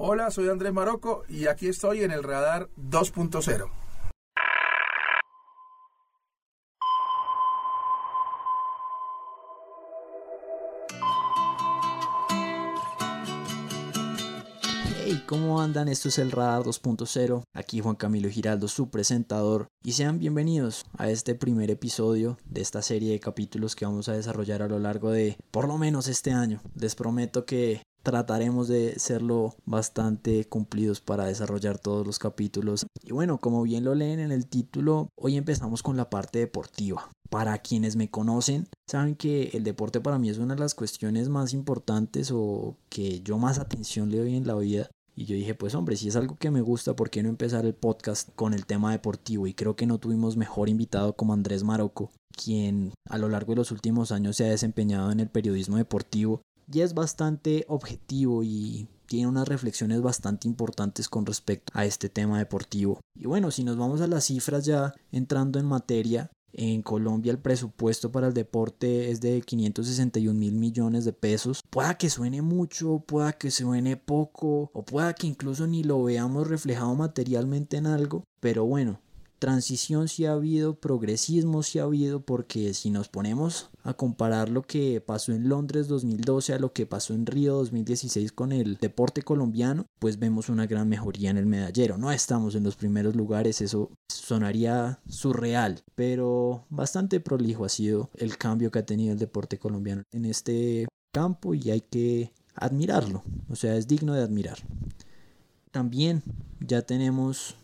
Hola, soy Andrés Maroco y aquí estoy en el Radar 2.0. Hey, ¿cómo andan? Esto es el Radar 2.0. Aquí Juan Camilo Giraldo, su presentador. Y sean bienvenidos a este primer episodio de esta serie de capítulos que vamos a desarrollar a lo largo de por lo menos este año. Les prometo que trataremos de serlo bastante cumplidos para desarrollar todos los capítulos. Y bueno, como bien lo leen en el título, hoy empezamos con la parte deportiva. Para quienes me conocen, saben que el deporte para mí es una de las cuestiones más importantes o que yo más atención le doy en la vida. Y yo dije, pues hombre, si es algo que me gusta, ¿por qué no empezar el podcast con el tema deportivo? Y creo que no tuvimos mejor invitado como Andrés Maroco, quien a lo largo de los últimos años se ha desempeñado en el periodismo deportivo y es bastante objetivo y tiene unas reflexiones bastante importantes con respecto a este tema deportivo. Y bueno, si nos vamos a las cifras ya entrando en materia, en Colombia el presupuesto para el deporte es de 561 mil millones de pesos. Pueda que suene mucho, pueda que suene poco, o pueda que incluso ni lo veamos reflejado materialmente en algo. Pero bueno, transición sí ha habido, progresismo sí ha habido, porque si nos ponemos a comparar lo que pasó en Londres 2012 a lo que pasó en Río 2016 con el deporte colombiano, pues vemos una gran mejoría en el medallero. No estamos en los primeros lugares, eso sonaría surreal, pero bastante prolijo ha sido el cambio que ha tenido el deporte colombiano en este campo y hay que admirarlo, o sea, es digno de admirar. También ya tenemos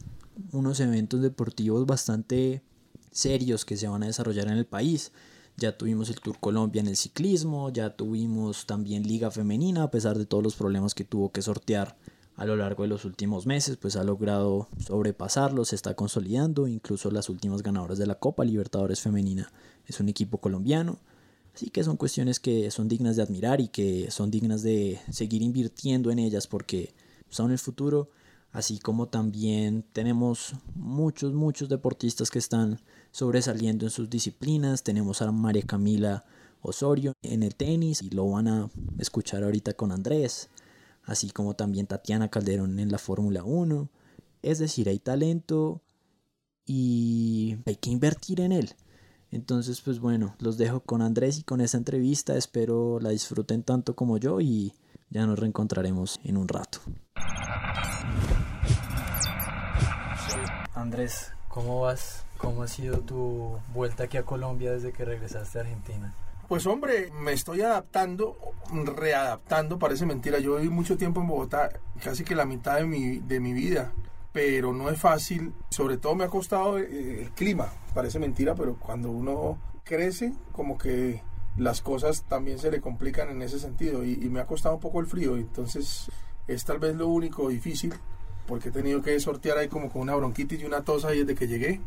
unos eventos deportivos bastante serios que se van a desarrollar en el país. Ya tuvimos el Tour Colombia en el ciclismo, ya tuvimos también Liga Femenina, a pesar de todos los problemas que tuvo que sortear a lo largo de los últimos meses, pues ha logrado sobrepasarlo, se está consolidando, incluso las últimas ganadoras de la Copa Libertadores Femenina es un equipo colombiano. Así que son cuestiones que son dignas de admirar y que son dignas de seguir invirtiendo en ellas porque son el futuro así como también tenemos muchos, muchos deportistas que están sobresaliendo en sus disciplinas. Tenemos a María Camila Osorio en el tenis y lo van a escuchar ahorita con Andrés, así como también Tatiana Calderón en la Fórmula 1. Es decir, hay talento y hay que invertir en él. Entonces, pues bueno, los dejo con Andrés y con esta entrevista. Espero la disfruten tanto como yo y ya nos reencontraremos en un rato. Andrés, ¿cómo vas? ¿Cómo ha sido tu vuelta aquí a Colombia desde que regresaste a Argentina? Pues hombre, me estoy adaptando, readaptando, parece mentira. Yo viví mucho tiempo en Bogotá, casi que la mitad de mi, de mi vida, pero no es fácil. Sobre todo me ha costado eh, el clima, parece mentira, pero cuando uno crece, como que las cosas también se le complican en ese sentido y, y me ha costado un poco el frío, entonces es tal vez lo único difícil porque he tenido que sortear ahí como con una bronquitis y una tos ahí desde que llegué.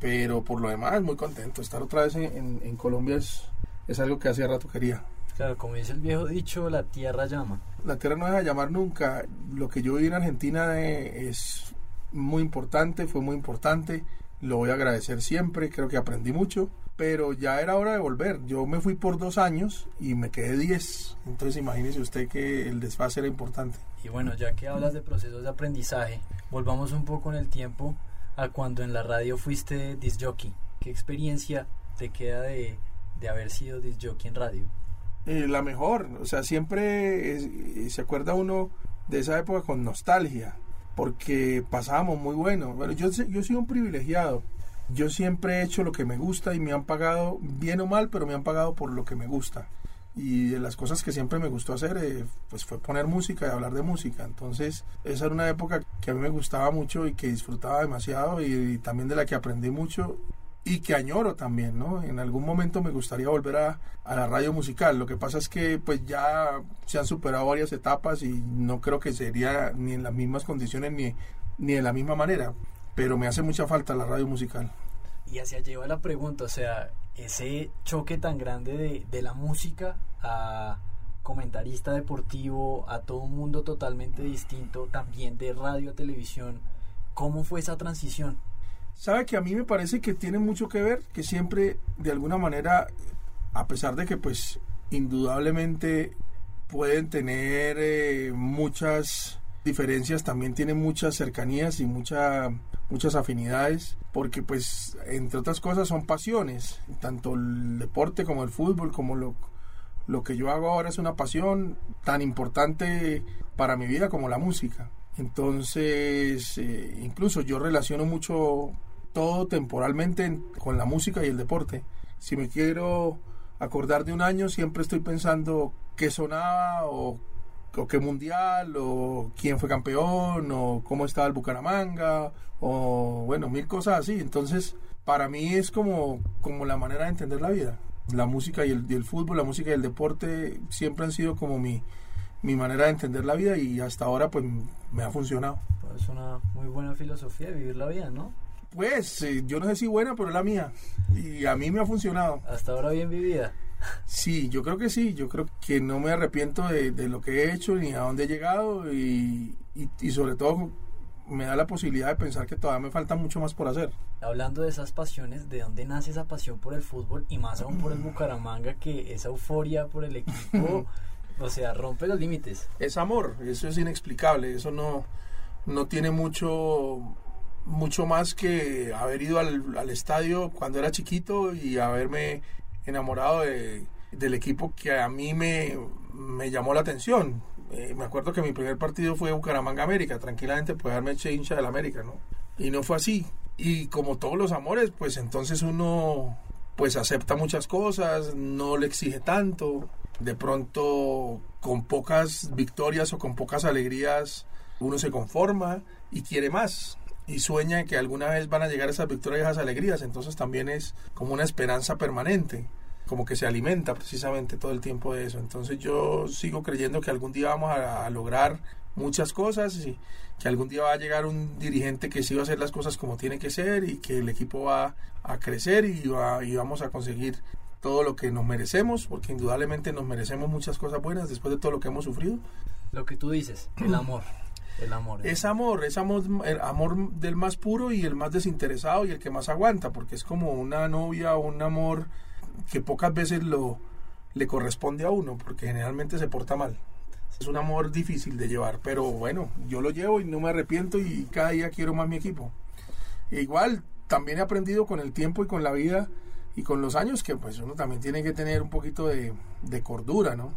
Pero por lo demás, muy contento. Estar otra vez en, en, Colombia es, es, algo que hace rato quería. Claro, como dice el viejo dicho, la tierra llama. La tierra no deja de llamar nunca. Lo que yo viví en Argentina eh, es muy importante, fue muy importante. Lo voy a agradecer siempre, creo que aprendí mucho. Pero ya era hora de volver. Yo me fui por dos años y me quedé diez. Entonces imagínese usted que el desfase era importante. Y bueno, ya que hablas de procesos de aprendizaje, volvamos un poco en el tiempo a cuando en la radio fuiste disc jockey. ¿Qué experiencia te queda de, de haber sido disc jockey en radio? Eh, la mejor, o sea, siempre se acuerda uno de esa época con nostalgia, porque pasábamos muy bueno. Bueno, yo, yo soy un privilegiado. Yo siempre he hecho lo que me gusta y me han pagado bien o mal, pero me han pagado por lo que me gusta y de las cosas que siempre me gustó hacer eh, pues fue poner música y hablar de música entonces esa era una época que a mí me gustaba mucho y que disfrutaba demasiado y, también de la que aprendí mucho y que añoro también no en algún momento me gustaría volver a, a, la radio musical lo que pasa es que pues ya se han superado varias etapas y no creo que sería ni en las mismas condiciones ni ni de la misma manera pero me hace mucha falta la radio musical y hacia lleva la pregunta o sea ese choque tan grande de, de, la música a comentarista deportivo, a todo un mundo totalmente distinto, también de radio a televisión. ¿Cómo fue esa transición? Sabe que a mí me parece que tiene mucho que ver, que siempre de alguna manera, a pesar de que pues indudablemente pueden tener eh, muchas diferencias también tiene muchas cercanías y mucha, muchas afinidades, porque pues entre otras cosas son pasiones, tanto el deporte como el fútbol, como lo, lo que yo hago ahora es una pasión tan importante para mi vida como la música. Entonces, eh, incluso yo relaciono mucho todo temporalmente con la música y el deporte. Si me quiero acordar de un año, siempre estoy pensando qué sonaba o, qué mundial o quién fue campeón o cómo estaba el Bucaramanga o bueno, mil cosas así. Entonces, para mí es como, como la manera de entender la vida. La música y el fútbol, la música y el deporte siempre han sido como mi, mi manera de entender la vida y hasta ahora pues me ha funcionado. Pues es una muy buena filosofía de vivir la vida, ¿no? Pues eh, yo no sé si buena, pero es la mía. Y a mí me ha funcionado. Hasta ahora bien vivida. Sí, yo creo que sí. Yo creo que no me arrepiento de, de lo que he hecho ni a dónde he llegado y, y, y, sobre todo me da la posibilidad de pensar que todavía me falta mucho más por hacer. Hablando de esas pasiones, ¿de dónde nace esa pasión por el fútbol y más aún por el Bucaramanga que esa euforia por el equipo, o sea, rompe los límites? Es amor, eso es inexplicable, eso no, no tiene mucho mucho más que haber ido al, al, estadio cuando era chiquito y haberme enamorado de, del equipo que a mí me, me llamó la atención. Eh, me acuerdo que mi primer partido fue Bucaramanga América, tranquilamente puede haberme hecho hincha del América, ¿no? Y no fue así. Y como todos los amores, pues entonces uno pues acepta muchas cosas, no le exige tanto, de pronto con pocas victorias o con pocas alegrías uno se conforma y quiere más y sueña que alguna vez van a llegar esas victorias y esas alegrías, entonces también es como una esperanza permanente, como que se alimenta precisamente todo el tiempo de eso. Entonces yo sigo creyendo que algún día vamos a, lograr muchas cosas y que algún día va a llegar un dirigente que sí va a hacer las cosas como tiene que ser y que el equipo va a crecer y, va, y vamos a conseguir todo lo que nos merecemos, porque indudablemente nos merecemos muchas cosas buenas después de todo lo que hemos sufrido. Lo que tú dices, el amor. El amor. Es amor, es amor, el amor del más puro y el más desinteresado y el que más aguanta, porque es como una novia o un amor que pocas veces lo le corresponde a uno, porque generalmente se porta mal. Es un amor difícil de llevar, pero bueno, yo lo llevo y no me arrepiento y cada día quiero más mi equipo. E igual, también he aprendido con el tiempo y con la vida y con los años que pues uno también tiene que tener un poquito de, de cordura, ¿no?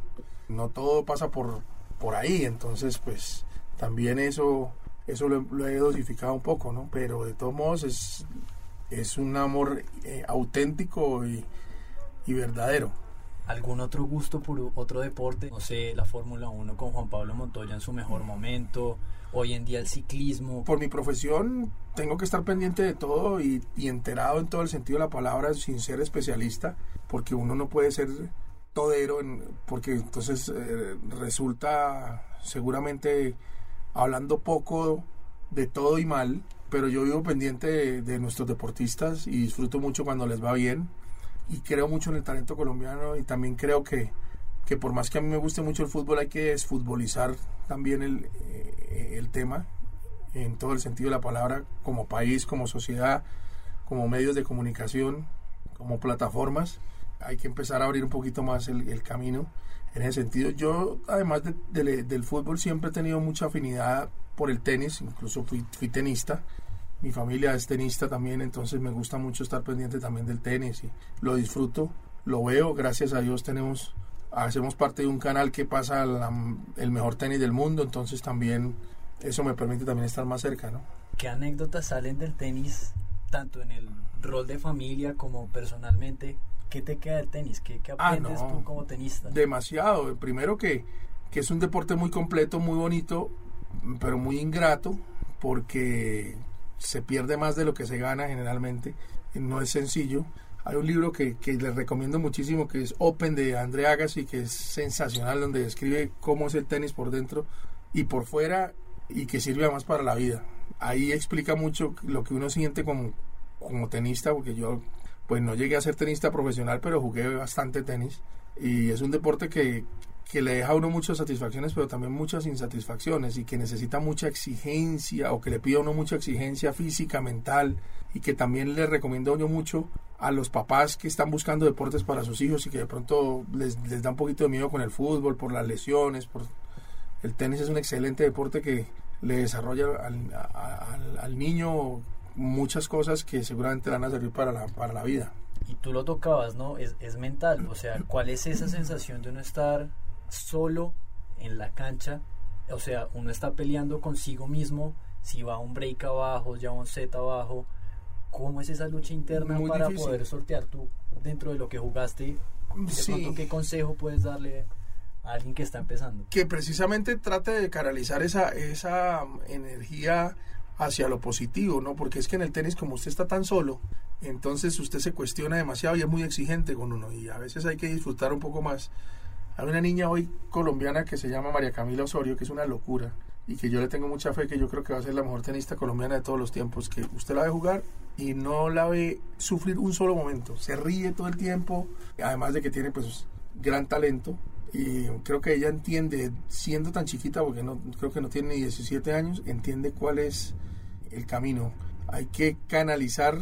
No todo pasa por, por ahí, entonces pues también eso, eso lo, he dosificado un poco, ¿no? Pero de todos modos es, es un amor eh, auténtico y, y, verdadero. ¿Algún otro gusto por otro deporte? No sé, la Fórmula 1 con Juan Pablo Montoya en su mejor momento, hoy en día el ciclismo. Por mi profesión tengo que estar pendiente de todo y, y enterado en todo el sentido de la palabra sin ser especialista, porque uno no puede ser todero, en, porque entonces eh, resulta seguramente hablando poco de todo y mal, pero yo vivo pendiente de, de, nuestros deportistas y disfruto mucho cuando les va bien y creo mucho en el talento colombiano y también creo que, que por más que a mí me guste mucho el fútbol hay que desfutbolizar también el, eh, el tema en todo el sentido de la palabra como país, como sociedad, como medios de comunicación, como plataformas. Hay que empezar a abrir un poquito más el, camino en ese sentido. Yo, además de, de, del fútbol, siempre he tenido mucha afinidad por el tenis, incluso fui, fui, tenista. Mi familia es tenista también, entonces me gusta mucho estar pendiente también del tenis y lo disfruto, lo veo, gracias a Dios tenemos, hacemos parte de un canal que pasa la, el mejor tenis del mundo, entonces también eso me permite también estar más cerca, ¿no? ¿Qué anécdotas salen del tenis, tanto en el rol de familia como personalmente? ¿Qué te queda del tenis? ¿Qué, qué aprendes ah, no. tú como tenista? Demasiado. Primero que, que es un deporte muy completo, muy bonito, pero muy ingrato, porque se pierde más de lo que se gana generalmente. No es sencillo. Hay un libro que, que les recomiendo muchísimo que es Open de André Agassi, que es sensacional, donde describe cómo es el tenis por dentro y por fuera y que sirve además para la vida. Ahí explica mucho lo que uno siente como, como tenista, porque yo pues no llegué a ser tenista profesional, pero jugué bastante tenis. Y es un deporte que, que le deja a uno muchas satisfacciones, pero también muchas insatisfacciones y que necesita mucha exigencia o que le pide a uno mucha exigencia física, mental y que también le recomiendo yo mucho a los papás que están buscando deportes para sus hijos y que de pronto les, da un poquito de miedo con el fútbol por las lesiones, por el tenis es un excelente deporte que le desarrolla al, al, al niño muchas cosas que seguramente van a servir para la, para la vida. Y tú lo tocabas, ¿no? Es, es mental, o sea, ¿cuál es esa sensación de uno estar solo en la cancha? O sea, uno está peleando consigo mismo, si va un break abajo, ya un set abajo, ¿cómo es esa lucha interna para poder sortear tú dentro de lo que jugaste? De ¿Qué consejo puedes darle a alguien que está empezando? Que precisamente trate de canalizar esa, esa energía hacia lo positivo, ¿no? Porque es que en el tenis, como usted está tan solo, entonces usted se cuestiona demasiado y es muy exigente con uno y a veces hay que disfrutar un poco más. Hay una niña hoy colombiana que se llama María Camila Osorio, que es una locura y que yo le tengo mucha fe que yo creo que va a ser la mejor tenista colombiana de todos los tiempos, que usted la ve jugar y no la ve sufrir un solo momento, se ríe todo el tiempo, además de que tiene pues gran talento y creo que ella entiende, siendo tan chiquita, porque no creo que no tiene ni 17 años, entiende cuál es el camino. Hay que canalizar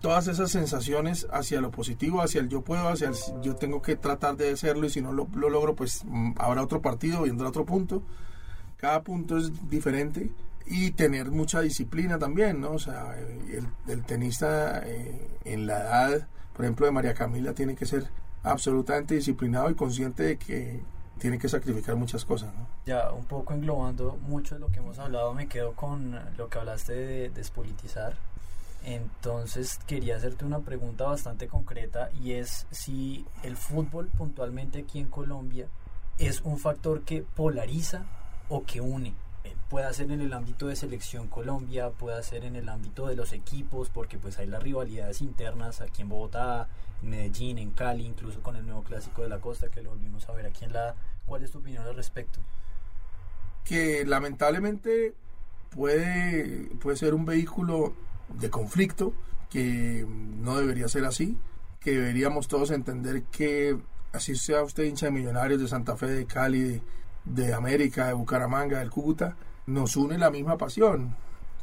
todas esas sensaciones hacia lo positivo, hacia el yo puedo, hacia el yo tengo que tratar de hacerlo y si no lo, logro, pues mm, habrá otro partido, vendrá otro punto. Cada punto es diferente y tener mucha disciplina también, ¿no? O sea, el, tenista eh, en la edad, por ejemplo, de María Camila, tiene que ser absolutamente disciplinado y consciente de que tiene que sacrificar muchas cosas. ¿no? Ya un poco englobando mucho de lo que hemos hablado, me quedo con lo que hablaste de despolitizar. Entonces quería hacerte una pregunta bastante concreta y es si el fútbol puntualmente aquí en Colombia es un factor que polariza o que une. Eh, puede ser en el ámbito de selección Colombia, puede ser en el ámbito de los equipos, porque pues hay las rivalidades internas aquí en Bogotá, en Medellín, en Cali, incluso con el nuevo clásico de la costa que lo volvimos a ver aquí en la... ¿Cuál es tu opinión al respecto? Que lamentablemente puede, puede ser un vehículo de conflicto, que no debería ser así, que deberíamos todos entender que así sea usted hincha de Millonarios de Santa Fe, de Cali, de, América, de Bucaramanga, del Cúcuta, nos une la misma pasión,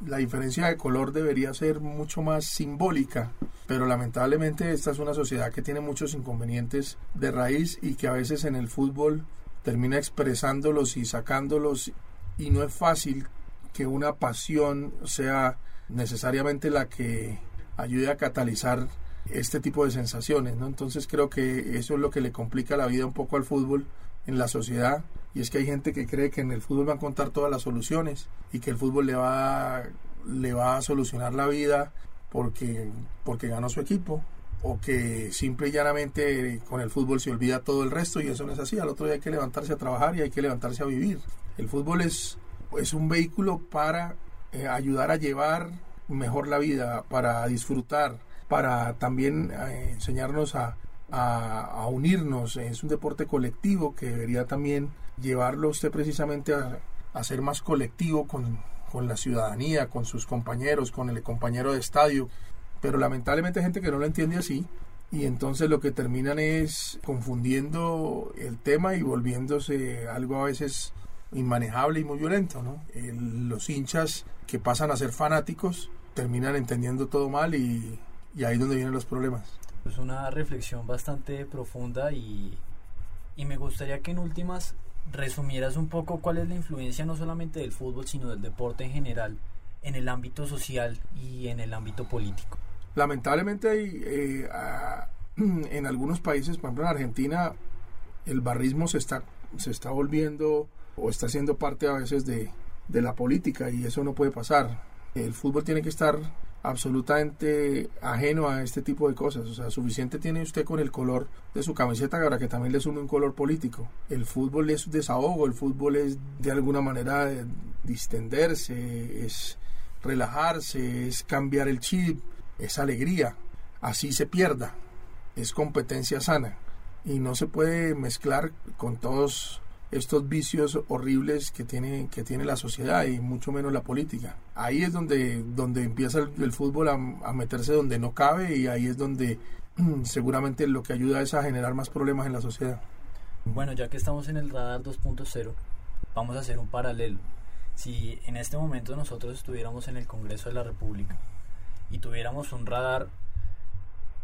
la diferencia de color debería ser mucho más simbólica, pero lamentablemente esta es una sociedad que tiene muchos inconvenientes de raíz y que a veces en el fútbol termina expresándolos y sacándolos y no es fácil que una pasión sea necesariamente la que ayude a catalizar este tipo de sensaciones, ¿no? Entonces creo que eso es lo que le complica la vida un poco al fútbol en la sociedad y es que hay gente que cree que en el fútbol va a encontrar todas las soluciones y que el fútbol le va, le va a solucionar la vida porque, porque ganó su equipo o que simple y llanamente con el fútbol se olvida todo el resto y eso no es así. Al otro día hay que levantarse a trabajar y hay que levantarse a vivir. El fútbol es, es un vehículo para eh, ayudar a llevar mejor la vida, para disfrutar, para también eh, enseñarnos a, a, unirnos. Es un deporte colectivo que debería también llevarlo usted precisamente a, ser más colectivo con, con, la ciudadanía, con sus compañeros, con el compañero de estadio. Pero lamentablemente hay gente que no lo entiende así y entonces lo que terminan es confundiendo el tema y volviéndose algo a veces inmanejable y muy violento. ¿no? los hinchas que pasan a ser fanáticos terminan entendiendo todo mal y, y ahí es donde vienen los problemas. Es una reflexión bastante profunda y, y me gustaría que en últimas resumieras un poco cuál es la influencia no solamente del fútbol, sino del deporte en general en el ámbito social y en el ámbito político. Lamentablemente hay, eh, en algunos países, por ejemplo en Argentina, el barrismo se está, se está volviendo o está siendo parte a veces de, de la política y eso no puede pasar. El fútbol tiene que estar absolutamente ajeno a este tipo de cosas. O sea, suficiente tiene usted con el color de su camiseta para que también le sume un color político. El fútbol es desahogo, el fútbol es de alguna manera distenderse, es relajarse, es cambiar el chip, es alegría. Así se pierda, es competencia sana y no se puede mezclar con todos estos vicios horribles que tiene, que tiene la sociedad y mucho menos la política. Ahí es donde, donde empieza el, fútbol a, meterse donde no cabe y ahí es donde seguramente lo que ayuda es a generar más problemas en la sociedad. Bueno, ya que estamos en el radar 2.0, vamos a hacer un paralelo. Si en este momento nosotros estuviéramos en el Congreso de la República y tuviéramos un radar,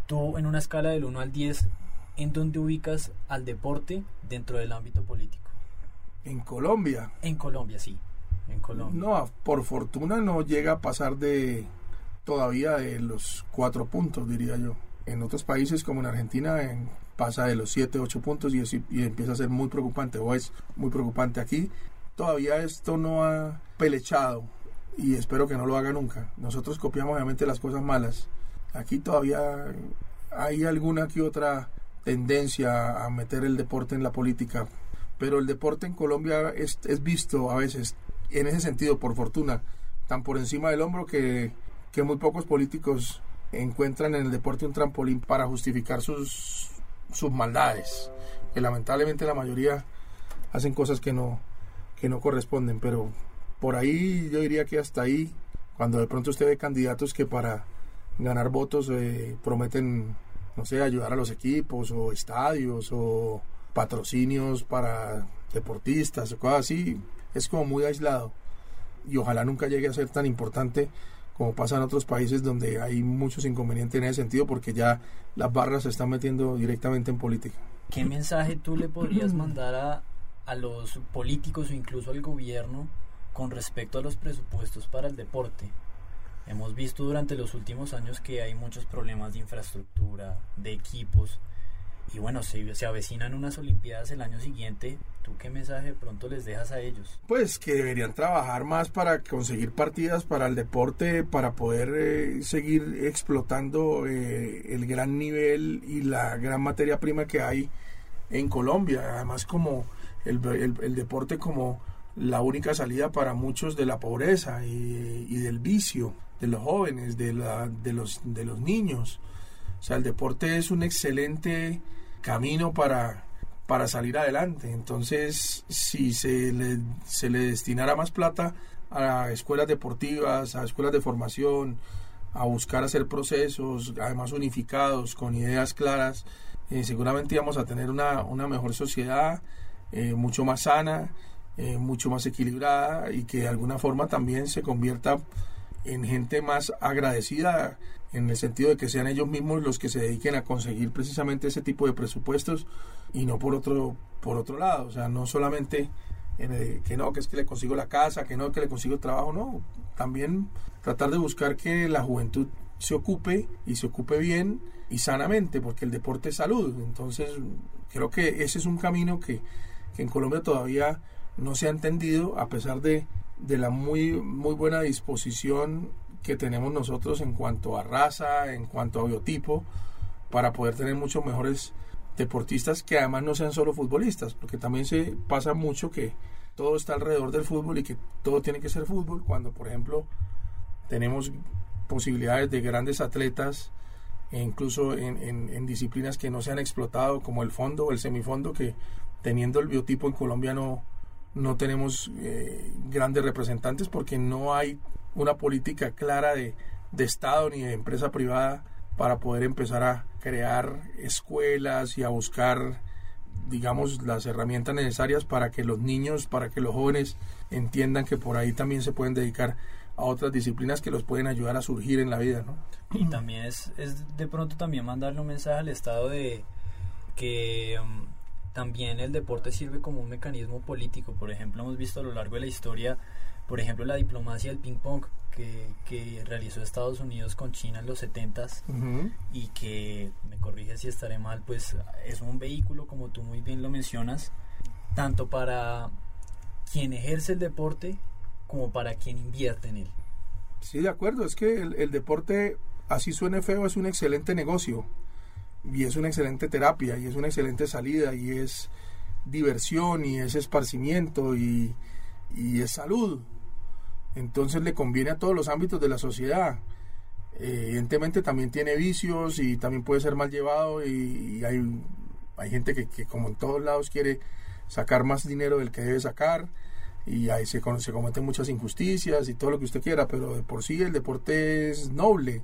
tú en una escala del 1 al 10, ¿en dónde ubicas al deporte dentro del ámbito político? En Colombia. En Colombia, sí. En Colombia. No, por fortuna no llega a pasar de todavía de los cuatro puntos, diría yo. En otros países como en Argentina en, pasa de los siete, ocho puntos y, y empieza a ser muy preocupante o es muy preocupante aquí. Todavía esto no ha pelechado y espero que no lo haga nunca. Nosotros copiamos obviamente las cosas malas. Aquí todavía hay alguna que otra tendencia a meter el deporte en la política, pero el deporte en Colombia es, es visto a veces, en ese sentido, por fortuna, tan por encima del hombro que, que muy pocos políticos encuentran en el deporte un trampolín para justificar sus, sus maldades, que lamentablemente la mayoría hacen cosas que no, que no corresponden, pero por ahí yo diría que hasta ahí, cuando de pronto usted ve candidatos que para ganar votos eh, prometen, no sé, ayudar a los equipos o estadios o patrocinios para deportistas o cosas así, es como muy aislado y ojalá nunca llegue a ser tan importante como pasa en otros países donde hay muchos inconvenientes en ese sentido porque ya las barras se están metiendo directamente en política. ¿Qué mensaje tú le podrías mandar a, a los políticos o incluso al gobierno con respecto a los presupuestos para el deporte? Hemos visto durante los últimos años que hay muchos problemas de infraestructura, de equipos, y bueno, se, se avecinan unas Olimpiadas el año siguiente. ¿Tú qué mensaje pronto les dejas a ellos? Pues que deberían trabajar más para conseguir partidas para el deporte, para poder eh, seguir explotando eh, el gran nivel y la gran materia prima que hay en Colombia. Además, como el, el, el deporte como la única salida para muchos de la pobreza y, y del vicio, de los jóvenes, de, la, de, los, de los niños. O sea, el deporte es un excelente camino para, para salir adelante. Entonces, si se le, se le destinara más plata a escuelas deportivas, a escuelas de formación, a buscar hacer procesos, además unificados, con ideas claras, eh, seguramente íbamos a tener una, una mejor sociedad, eh, mucho más sana, eh, mucho más equilibrada y que de alguna forma también se convierta en gente más agradecida en el sentido de que sean ellos mismos los que se dediquen a conseguir precisamente ese tipo de presupuestos y no por otro por otro lado, o sea, no solamente en que no, que es que le consigo la casa, que no, que le consigo trabajo, no, también tratar de buscar que la juventud se ocupe y se ocupe bien y sanamente, porque el deporte es salud, entonces creo que ese es un camino que, que en Colombia todavía no se ha entendido a pesar de, de la muy, muy buena disposición que tenemos nosotros en cuanto a raza, en cuanto a biotipo, para poder tener muchos mejores deportistas que además no sean solo futbolistas, porque también se pasa mucho que todo está alrededor del fútbol y que todo tiene que ser fútbol, cuando por ejemplo tenemos posibilidades de grandes atletas, e incluso en, en, disciplinas que no se han explotado, como el fondo o el semifondo, que teniendo el biotipo en Colombia no, no tenemos eh, grandes representantes porque no hay una política clara de, de Estado ni de empresa privada para poder empezar a crear escuelas y a buscar digamos las herramientas necesarias para que los niños, para que los jóvenes entiendan que por ahí también se pueden dedicar a otras disciplinas que los pueden ayudar a surgir en la vida, ¿no? Y también es, es de pronto también mandarle un mensaje al Estado de que um, también el deporte sirve como un mecanismo político. Por ejemplo, hemos visto a lo largo de la historia por ejemplo, la diplomacia del ping-pong que, que, realizó Estados Unidos con China en los 70s uh -huh. y que, me corrige si estaré mal, pues es un vehículo, como tú muy bien lo mencionas, tanto para quien ejerce el deporte como para quien invierte en él. Sí, de acuerdo, es que el, el deporte, así suene feo, es un excelente negocio y es una excelente terapia y es una excelente salida y es diversión y es esparcimiento y, y es salud entonces le conviene a todos los ámbitos de la sociedad. Eh, evidentemente también tiene vicios y también puede ser mal llevado y, hay, hay gente que, que, como en todos lados quiere sacar más dinero del que debe sacar y ahí se, se cometen muchas injusticias y todo lo que usted quiera, pero de por sí el deporte es noble.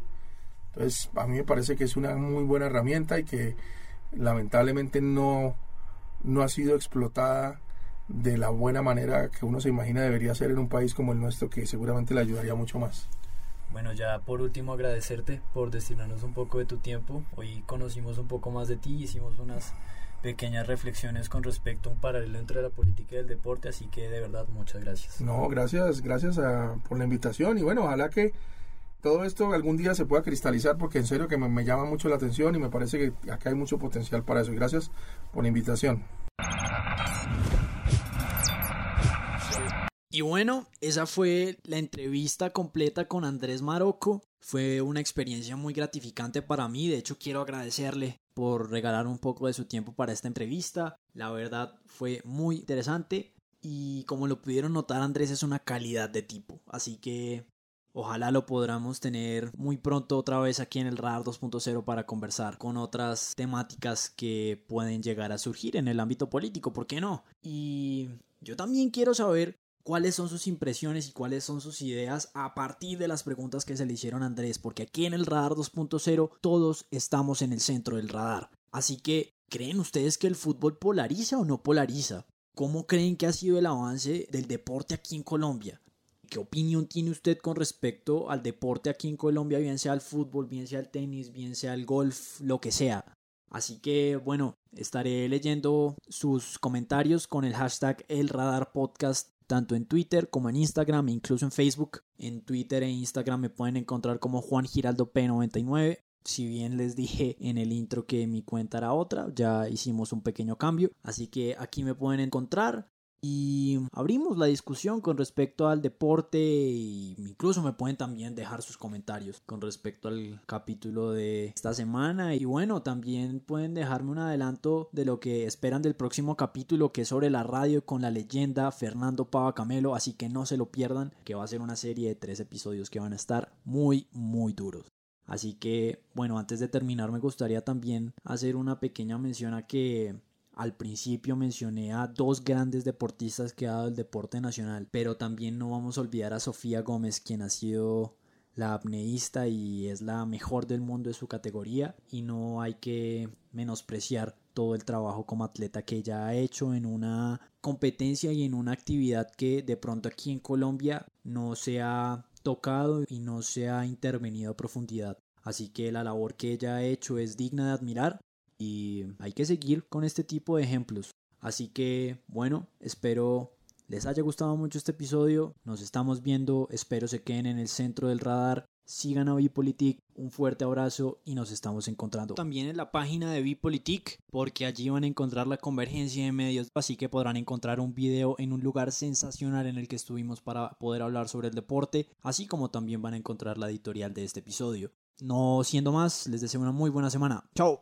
Entonces a mí me parece que es una muy buena herramienta y que lamentablemente no, no ha sido explotada de la buena manera que uno se imagina debería ser en un país como el nuestro, que seguramente le ayudaría mucho más. Bueno, ya por último agradecerte por destinarnos un poco de tu tiempo. Hoy conocimos un poco más de ti, hicimos unas pequeñas reflexiones con respecto a un paralelo entre la política y el deporte, así que de verdad muchas gracias. No, gracias, gracias por la invitación y bueno, ojalá que todo esto algún día se pueda cristalizar porque en serio que me, llama mucho la atención y me parece que acá hay mucho potencial para eso. gracias por la invitación. Y bueno, esa fue la entrevista completa con Andrés Marocco. Fue una experiencia muy gratificante para mí. De hecho, quiero agradecerle por regalar un poco de su tiempo para esta entrevista. La verdad fue muy interesante. Y como lo pudieron notar, Andrés es una calidad de tipo. Así que Ojalá lo podamos tener muy pronto otra vez aquí en el Radar 2.0 para conversar con otras temáticas que pueden llegar a surgir en el ámbito político, ¿por qué no? Y yo también quiero saber cuáles son sus impresiones y cuáles son sus ideas a partir de las preguntas que se le hicieron a Andrés, porque aquí en el Radar 2.0 todos estamos en el centro del radar. Así que, ¿creen ustedes que el fútbol polariza o no polariza? ¿Cómo creen que ha sido el avance del deporte aquí en Colombia? ¿Qué opinión tiene usted con respecto al deporte aquí en Colombia, bien sea el fútbol, bien sea el tenis, bien sea el golf, lo que sea? Así que bueno, estaré leyendo sus comentarios con el hashtag El Radar Podcast tanto en Twitter como en Instagram e incluso en Facebook. En Twitter e Instagram me pueden encontrar como Juan Giraldo P99. Si bien les dije en el intro que mi cuenta era otra, ya hicimos un pequeño cambio. Así que aquí me pueden encontrar y abrimos la discusión con respecto al deporte e incluso me pueden también dejar sus comentarios con respecto al capítulo de esta semana. Y bueno también pueden dejarme un adelanto de lo que esperan del próximo capítulo que es sobre la radio con la leyenda Fernando Pava Camelo. Así que no se lo pierdan que va a ser una serie de tres episodios que van a estar muy muy duros. Así que, bueno, antes de terminar me gustaría también hacer una pequeña mención a que al principio mencioné a dos grandes deportistas que ha dado el deporte nacional, pero también no vamos a olvidar a Sofía Gómez, quien ha sido la apneísta y es la mejor del mundo de su categoría y no hay que menospreciar todo el trabajo como atleta que ella ha hecho en una competencia y en una actividad que de pronto aquí en Colombia no se ha tocado y no se ha intervenido a profundidad. Así que la labor que ella ha hecho es digna de admirar y hay que seguir con este tipo de ejemplos. Así que bueno, espero les haya gustado mucho este episodio. Nos estamos viendo, espero se queden en el centro del radar. Sigan a Bipolitik, un fuerte abrazo y nos estamos encontrando también en la página de Bipolitik porque allí van a encontrar la convergencia de medios, así que podrán encontrar un video en un lugar sensacional en el que estuvimos para poder hablar sobre el deporte, así como también van a encontrar la editorial de este episodio. No siendo más, les deseo una muy buena semana. Chao.